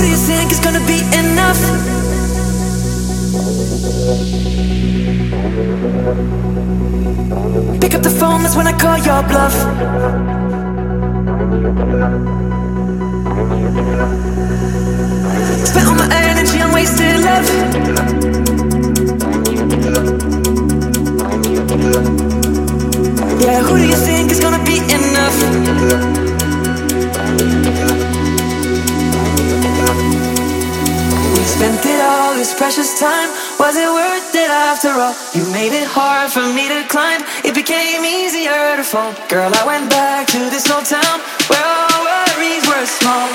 do you think is gonna be enough? Pick up the phone, that's when I call your bluff. Spent all my energy on wasted love. It all, this precious time. Was it worth it after all? You made it hard for me to climb. It became easier to fall. Girl, I went back to this old town where all worries were small.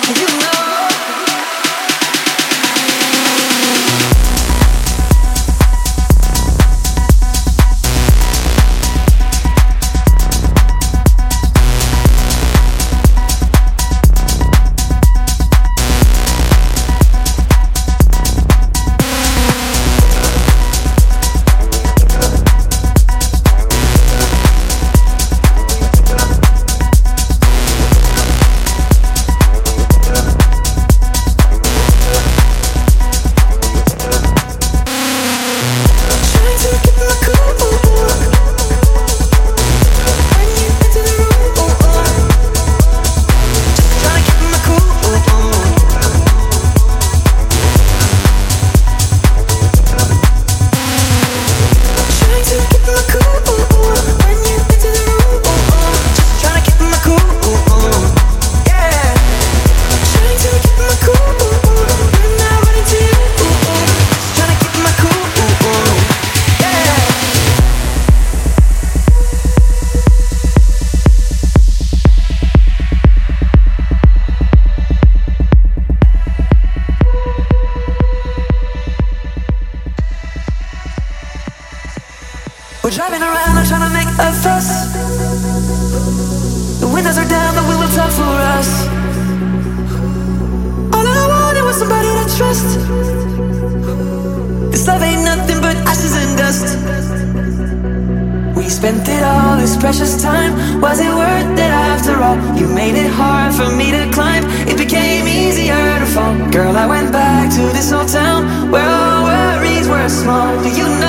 We're driving around, I'm trying to make a fuss. The windows are down, the wheel will talk for us. All I wanted was somebody to trust. This love ain't nothing but ashes and dust. We spent it all, this precious time. Was it worth it after all? You made it hard for me to climb. It became easier to fall. Girl, I went back to this old town where all worries were small. Do you know?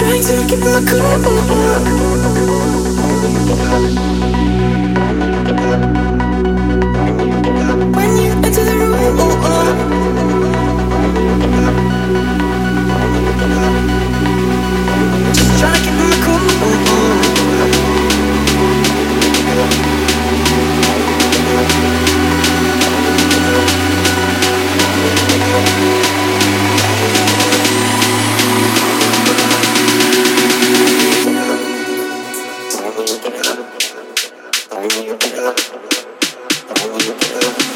Trying to keep my cool I want you to